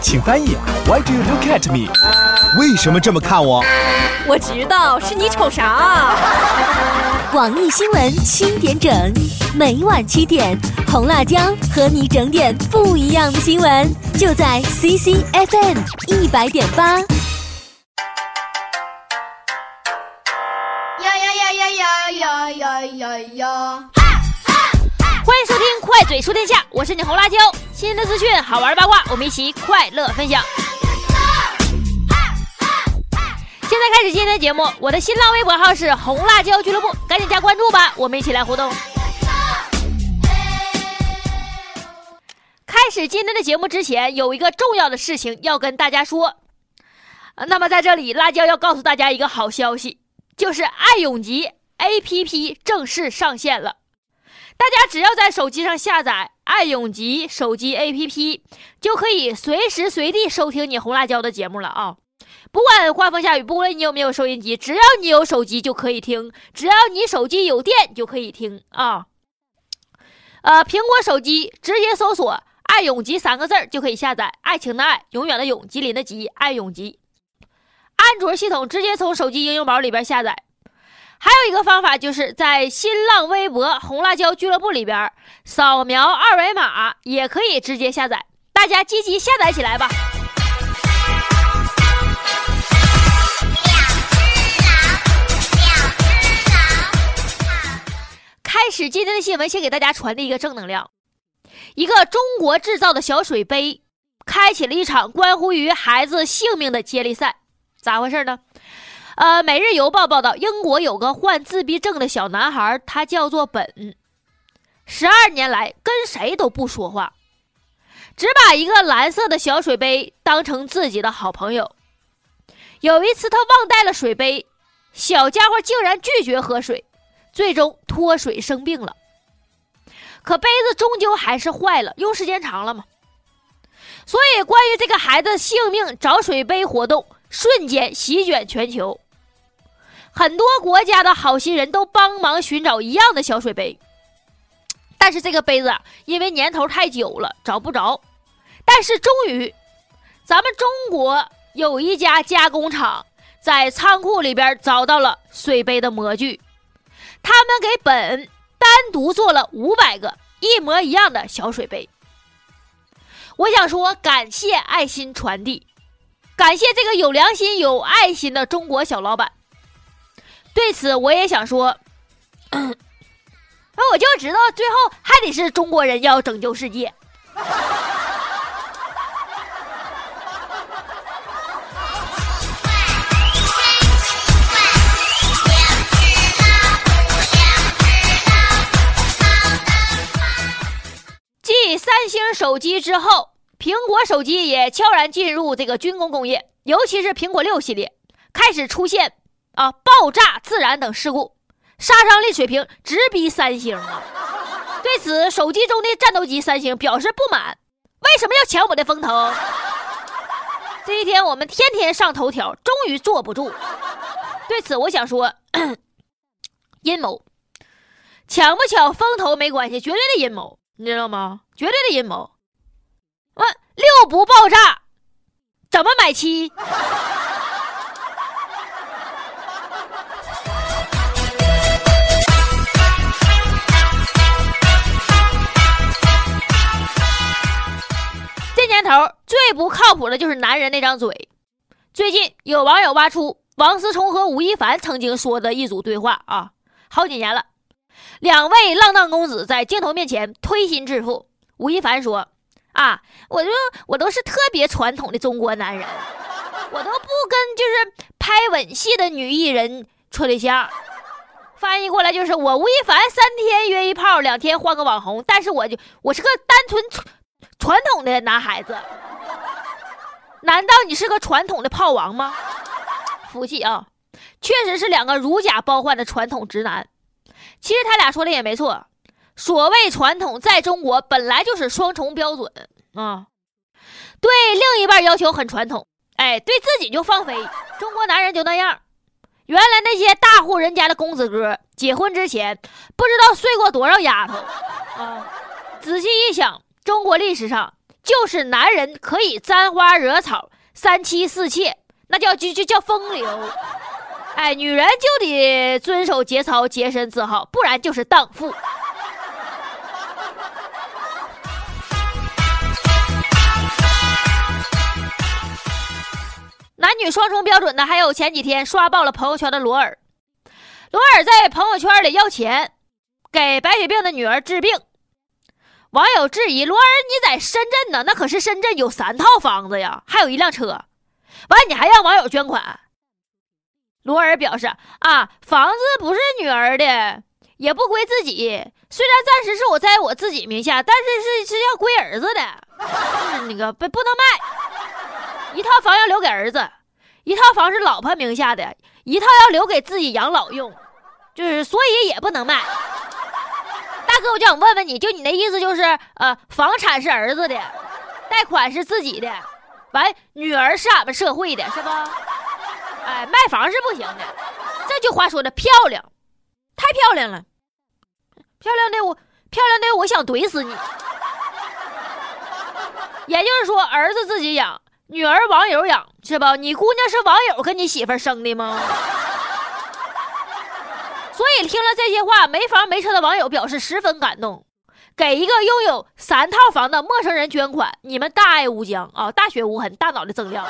请翻译。Why do you look at me？为什么这么看我？我知道是你瞅啥。广义新闻七点整，每晚七点，红辣椒和你整点不一样的新闻，就在 CCFM 一百点八。呀呀呀呀呀呀呀呀呀！欢迎收听《快嘴说天下》，我是你红辣椒，新的资讯、好玩八卦，我们一起快乐分享。现在开始今天的节目，我的新浪微博号是红辣椒俱乐部，赶紧加关注吧，我们一起来互动。开始今天的节目之前，有一个重要的事情要跟大家说。那么在这里，辣椒要告诉大家一个好消息，就是爱永吉 APP 正式上线了。大家只要在手机上下载爱永吉手机 APP，就可以随时随地收听你红辣椒的节目了啊！不管刮风下雨，不管你有没有收音机，只要你有手机就可以听，只要你手机有电就可以听啊！呃，苹果手机直接搜索“爱永吉”三个字儿就可以下载，爱情的爱，永远的永，吉林的吉，爱永吉。安卓系统直接从手机应用宝里边下载。还有一个方法，就是在新浪微博“红辣椒俱乐部”里边扫描二维码，也可以直接下载。大家积极下载起来吧！开始今天的新闻，先给大家传递一个正能量：一个中国制造的小水杯，开启了一场关乎于孩子性命的接力赛。咋回事呢？呃，《每日邮报》报道，英国有个患自闭症的小男孩，他叫做本，十二年来跟谁都不说话，只把一个蓝色的小水杯当成自己的好朋友。有一次，他忘带了水杯，小家伙竟然拒绝喝水，最终脱水生病了。可杯子终究还是坏了，用时间长了嘛。所以，关于这个孩子性命找水杯活动，瞬间席卷全球。很多国家的好心人都帮忙寻找一样的小水杯，但是这个杯子，因为年头太久了，找不着。但是终于，咱们中国有一家加工厂在仓库里边找到了水杯的模具，他们给本单独做了五百个一模一样的小水杯。我想说，感谢爱心传递，感谢这个有良心、有爱心的中国小老板。对此，我也想说，那我就知道最后还得是中国人要拯救世界。继三星手机之后，苹果手机也悄然进入这个军工工业，尤其是苹果六系列开始出现。啊！爆炸、自燃等事故，杀伤力水平直逼三星啊！对此，手机中的战斗机三星表示不满：为什么要抢我的风头？这一天，我们天天上头条，终于坐不住。对此，我想说，阴谋，抢不抢风头没关系，绝对的阴谋，你知道吗？绝对的阴谋。问六不爆炸，怎么买七？头最不靠谱的就是男人那张嘴。最近有网友挖出王思聪和吴亦凡曾经说的一组对话啊，好几年了。两位浪荡公子在镜头面前推心置腹。吴亦凡说：“啊，我就我都是特别传统的中国男人，我都不跟就是拍吻戏的女艺人处对象。”翻译过来就是我吴亦凡三天约一炮，两天换个网红，但是我就我是个单纯。传统的男孩子，难道你是个传统的炮王吗？服气啊！确实是两个如假包换的传统直男。其实他俩说的也没错，所谓传统，在中国本来就是双重标准啊。对另一半要求很传统，哎，对自己就放飞。中国男人就那样。原来那些大户人家的公子哥，结婚之前不知道睡过多少丫头啊！仔细一想。中国历史上就是男人可以沾花惹草、三妻四妾，那叫就就叫风流。哎，女人就得遵守节操、洁身自好，不然就是荡妇。男女双重标准的，还有前几天刷爆了朋友圈的罗尔。罗尔在朋友圈里要钱，给白血病的女儿治病。网友质疑罗尔：“你在深圳呢？那可是深圳有三套房子呀，还有一辆车。完，你还让网友捐款？”罗尔表示：“啊，房子不是女儿的，也不归自己。虽然暂时是我在我自己名下，但是是是要归儿子的，就是那个不不能卖。一套房要留给儿子，一套房是老婆名下的，一套要留给自己养老用，就是所以也不能卖。大哥，我就想问问你，就你那意思就是，呃，房产是儿子的，贷款是自己的，完女儿是俺们社会的，是不？”哎，卖房是不行的，这句话说的漂亮，太漂亮了，漂亮的我，漂亮的我想怼死你。也就是说，儿子自己养，女儿网友养，是吧？你姑娘是网友跟你媳妇生的吗？所以听了这些话，没房没车的网友表示十分感动，给一个拥有三套房的陌生人捐款，你们大爱无疆啊，大学无痕，大脑的增量。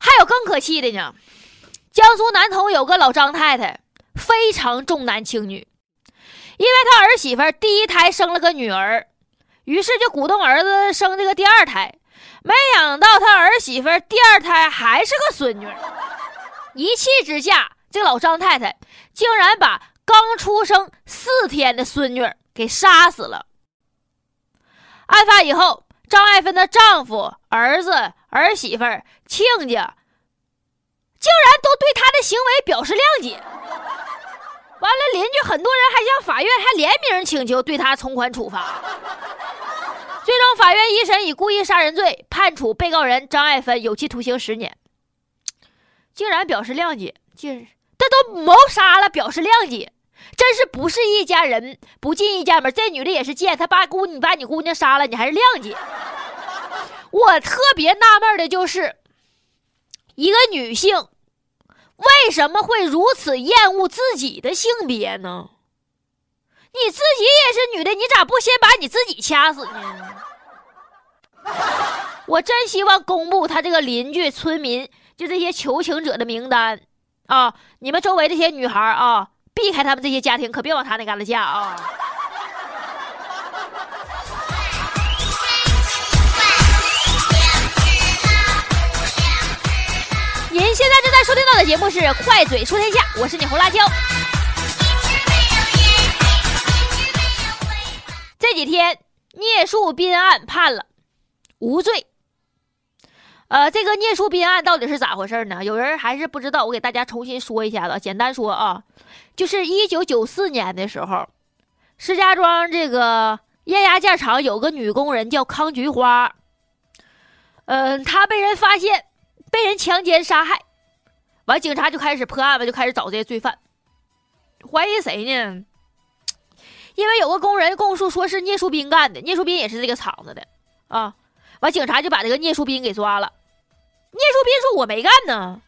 还有更可气的呢，江苏南通有个老张太太，非常重男轻女，因为他儿媳妇第一胎生了个女儿，于是就鼓动儿子生这个第二胎，没想到他儿媳妇第二胎还是个孙女，一气之下，这老张太太竟然把刚出生四天的孙女给杀死了。案发以后，张爱芬的丈夫、儿子、儿媳妇、亲家。竟然都对她的行为表示谅解，完了，邻居很多人还向法院还联名请求对他从宽处罚。最终，法院一审以故意杀人罪判处被告人张爱芬有期徒刑十年。竟然表示谅解，竟这都谋杀了，表示谅解，真是不是一家人不进一家门。这女的也是贱，她把姑你把你姑娘杀了，你还是谅解。我特别纳闷的就是，一个女性。为什么会如此厌恶自己的性别呢？你自己也是女的，你咋不先把你自己掐死呢？我真希望公布他这个邻居、村民，就这些求情者的名单啊！你们周围这些女孩啊，避开他们这些家庭，可别往他那旮旯嫁啊！收听到的节目是《快嘴说天下》，我是你红辣椒。这几天聂树斌案判了无罪。呃，这个聂树斌案到底是咋回事呢？有人还是不知道，我给大家重新说一下子。简单说啊，就是一九九四年的时候，石家庄这个液压件厂有个女工人叫康菊花，嗯，她被人发现。被人强奸杀害，完警察就开始破案了，就开始找这些罪犯。怀疑谁呢？因为有个工人供述说是聂树斌干的，聂树斌也是这个厂子的啊。完警察就把这个聂树斌给抓了。聂树斌说：“我没干呢。”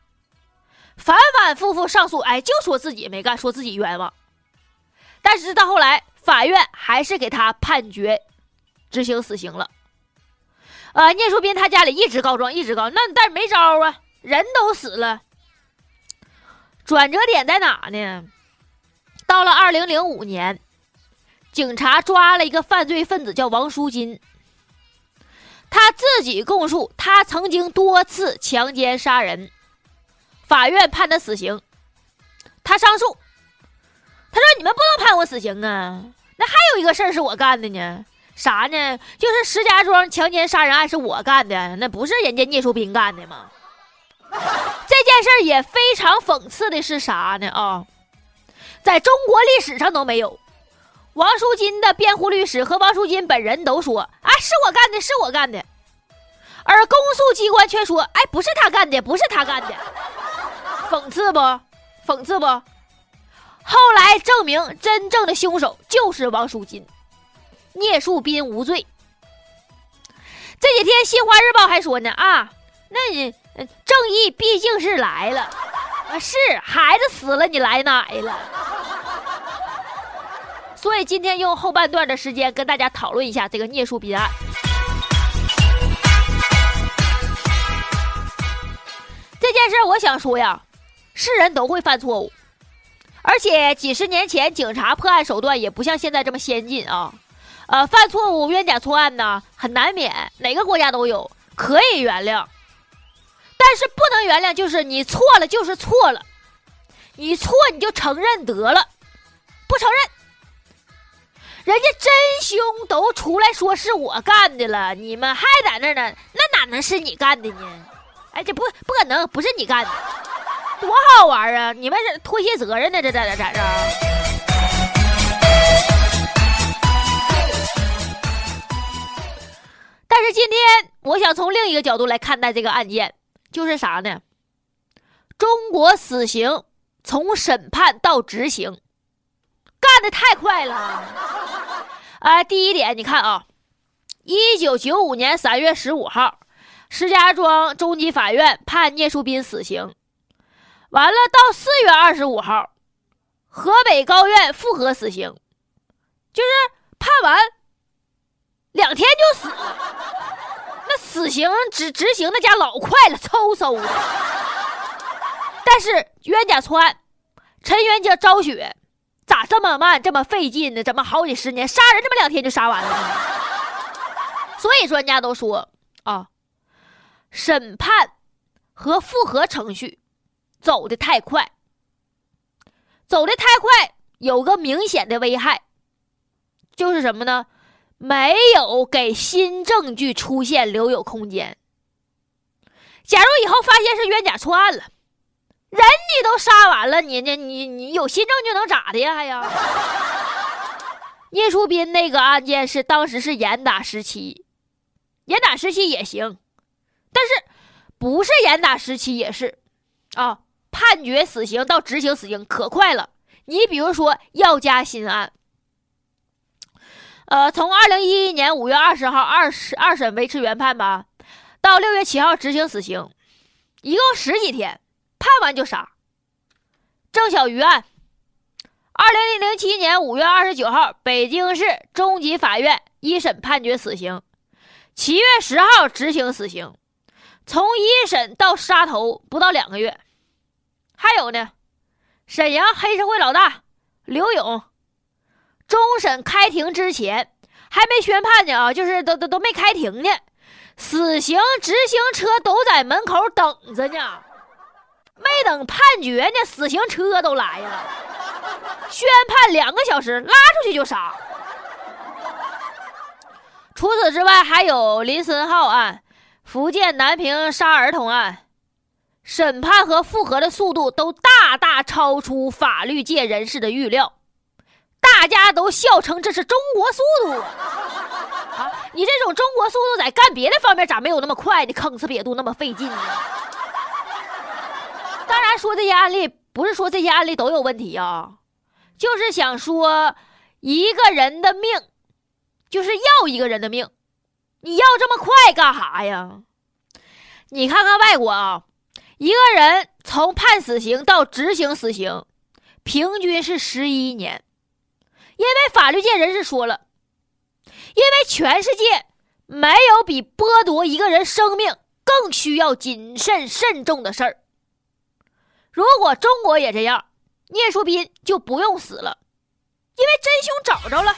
反反复复上诉，哎，就说自己没干，说自己冤枉。但是到后来，法院还是给他判决执行死刑了。呃，聂树斌他家里一直告状，一直告，那但是没招啊，人都死了。转折点在哪呢？到了二零零五年，警察抓了一个犯罪分子，叫王淑金。他自己供述，他曾经多次强奸杀人，法院判他死刑。他上诉，他说：“你们不能判我死刑啊，那还有一个事儿是我干的呢。”啥呢？就是石家庄强奸杀人案是我干的，那不是人家聂树斌干的吗？这件事儿也非常讽刺的是啥呢？啊，在中国历史上都没有。王淑金的辩护律师和王淑金本人都说：“啊，是我干的，是我干的。”而公诉机关却说：“哎，不是他干的，不是他干的。”讽刺不？讽刺不？后来证明，真正的凶手就是王淑金，聂树斌无罪。这几天《新华日报》还说呢啊，那你正义毕竟是来了啊，是孩子死了，你来哪了？所以今天用后半段的时间跟大家讨论一下这个聂树斌案。这件事我想说呀，是人都会犯错误，而且几十年前警察破案手段也不像现在这么先进啊。呃，犯错误、冤假错案呢，很难免，哪个国家都有，可以原谅，但是不能原谅，就是你错了就是错了，你错你就承认得了，不承认。人家真凶都出来说是我干的了，你们还在那呢？那哪能是你干的呢？哎，这不不可能，不是你干的，多好玩啊！你们这推卸责任呢？这在在在这。但是今天我想从另一个角度来看待这个案件，就是啥呢？中国死刑从审判到执行。干的太快了，啊！第一点，你看啊，一九九五年三月十五号，石家庄中级法院判聂树斌死刑，完了到四月二十五号，河北高院复核死刑，就是判完两天就死了，那死刑执执行那家老快了，嗖嗖的。但是冤假错案，陈元家昭雪。咋这么慢，这么费劲呢？怎么好几十年杀人这么两天就杀完了呢？所以专家都说啊，审判和复核程序走的太快，走的太快有个明显的危害，就是什么呢？没有给新证据出现留有空间。假如以后发现是冤假错案了。人你都杀完了，你你你你有新证据能咋的呀？还呀？聂树斌那个案件是当时是严打时期，严打时期也行，但是不是严打时期也是啊。判决死刑到执行死刑可快了。你比如说药家鑫案，呃，从二零一一年五月二十号二十二审维持原判吧，到六月七号执行死刑，一共十几天。判完就杀。郑小鱼案，二零零七年五月二十九号，北京市中级法院一审判决死刑，七月十号执行死刑。从一审到杀头不到两个月。还有呢，沈阳黑社会老大刘勇，终审开庭之前还没宣判呢啊，就是都都都没开庭呢，死刑执行车都在门口等着呢。没等判决呢，死刑车都来了。宣判两个小时，拉出去就杀。除此之外，还有林森浩案、福建南平杀儿童案，审判和复核的速度都大大超出法律界人士的预料，大家都笑称这是中国速度啊！你这种中国速度在干别的方面咋没有那么快呢？吭哧瘪肚那么费劲呢？当然说这些案例不是说这些案例都有问题啊，就是想说一个人的命就是要一个人的命，你要这么快干啥呀？你看看外国啊，一个人从判死刑到执行死刑，平均是十一年，因为法律界人士说了，因为全世界没有比剥夺一个人生命更需要谨慎慎重的事儿。如果中国也这样，聂树斌就不用死了，因为真凶找着了。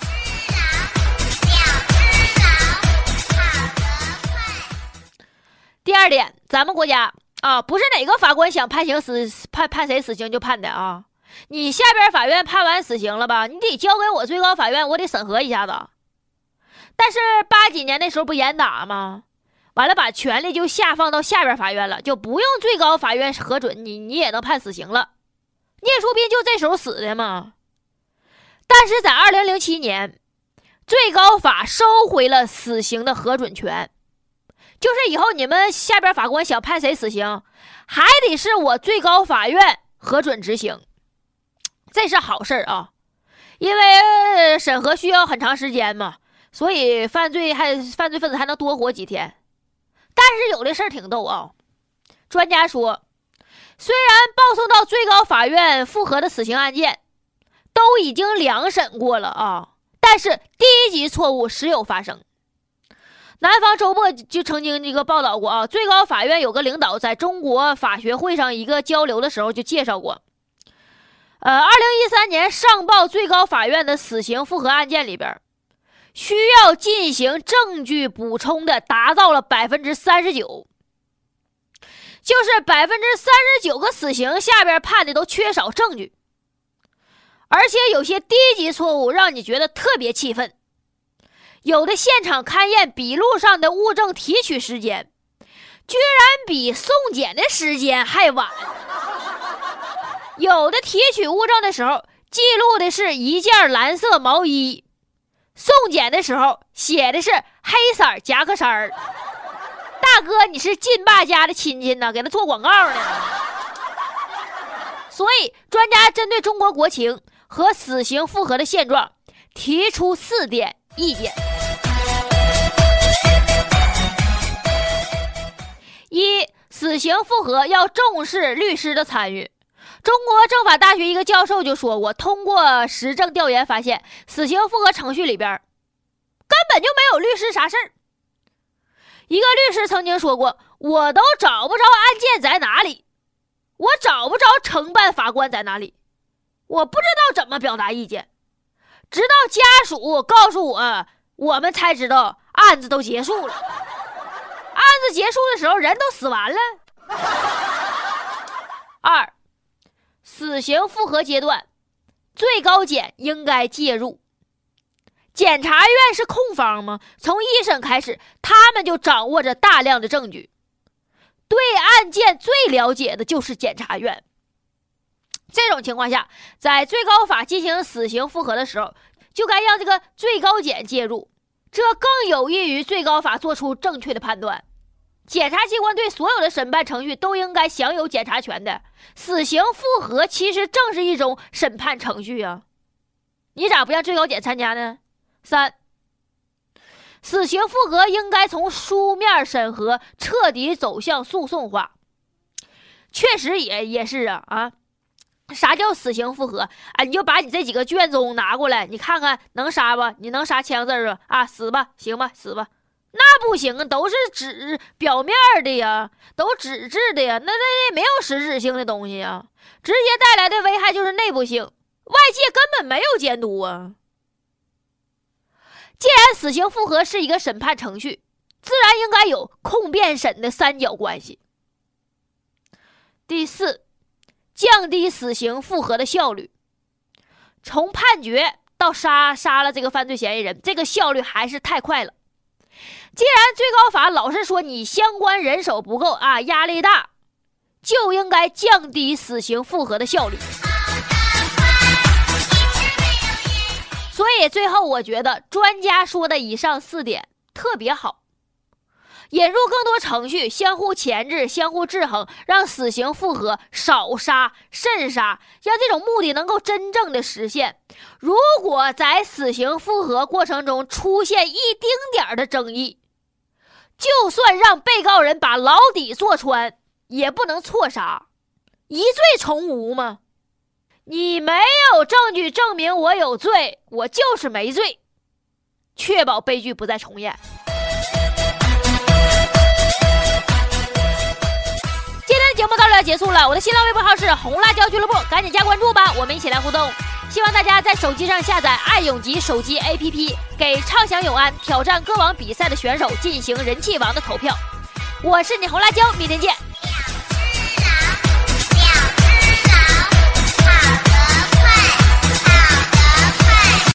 第二点，咱们国家啊，不是哪个法官想判刑死判判谁死刑就判的啊。你下边法院判完死刑了吧？你得交给我最高法院，我得审核一下子。但是八几年那时候不严打吗？完了，把权力就下放到下边法院了，就不用最高法院核准，你你也能判死刑了。聂树斌就这时候死的嘛。但是在二零零七年，最高法收回了死刑的核准权，就是以后你们下边法官想判谁死刑，还得是我最高法院核准执行，这是好事啊，因为审核需要很长时间嘛，所以犯罪还犯罪分子还能多活几天。但是有的事儿挺逗啊，专家说，虽然报送到最高法院复核的死刑案件都已经两审过了啊，但是第一级错误时有发生。南方周末就曾经这个报道过啊，最高法院有个领导在中国法学会上一个交流的时候就介绍过，呃，二零一三年上报最高法院的死刑复核案件里边，需要进行证据补充的达到了百分之三十九，就是百分之三十九个死刑下边判的都缺少证据，而且有些低级错误让你觉得特别气愤。有的现场勘验笔录上的物证提取时间，居然比送检的时间还晚。有的提取物证的时候记录的是一件蓝色毛衣，送检的时候写的是黑色夹克衫儿。大哥，你是劲爸家的亲戚呢，给他做广告呢。所以，专家针对中国国情和死刑复核的现状，提出四点意见。一、死刑复核要重视律师的参与。中国政法大学一个教授就说过，通过实证调研发现，死刑复核程序里边根本就没有律师啥事儿。一个律师曾经说过：“我都找不着案件在哪里，我找不着承办法官在哪里，我不知道怎么表达意见。直到家属告诉我，我们才知道案子都结束了。”案子结束的时候，人都死完了。二，死刑复核阶段，最高检应该介入。检察院是控方吗？从一审开始，他们就掌握着大量的证据，对案件最了解的就是检察院。这种情况下，在最高法进行死刑复核的时候，就该让这个最高检介入，这更有益于最高法做出正确的判断。检察机关对所有的审判程序都应该享有检察权的。死刑复核其实正是一种审判程序啊，你咋不让最高检参加呢？三，死刑复核应该从书面审核彻底走向诉讼化。确实也也是啊啊，啥叫死刑复核？啊，你就把你这几个卷宗拿过来，你看看能杀不？你能杀枪字啊？啊，死吧，行吧，死吧。那不行啊，都是纸表面的呀，都纸质的呀，那那没有实质性的东西呀，直接带来的危害就是内部性，外界根本没有监督啊。既然死刑复核是一个审判程序，自然应该有控辩审的三角关系。第四，降低死刑复核的效率，从判决到杀杀了这个犯罪嫌疑人，这个效率还是太快了。既然最高法老是说你相关人手不够啊，压力大，就应该降低死刑复核的效率。所以最后我觉得专家说的以上四点特别好，引入更多程序，相互钳制、相互制衡，让死刑复核少杀慎杀，让这种目的能够真正的实现。如果在死刑复核过程中出现一丁点的争议，就算让被告人把牢底坐穿，也不能错杀，疑罪从无吗？你没有证据证明我有罪，我就是没罪，确保悲剧不再重演。目到这要结束了，我的新浪微博号是红辣椒俱乐部，赶紧加关注吧，我们一起来互动。希望大家在手机上下载爱永吉手机 APP，给畅享永安挑战歌王比赛的选手进行人气王的投票。我是你红辣椒，明天见。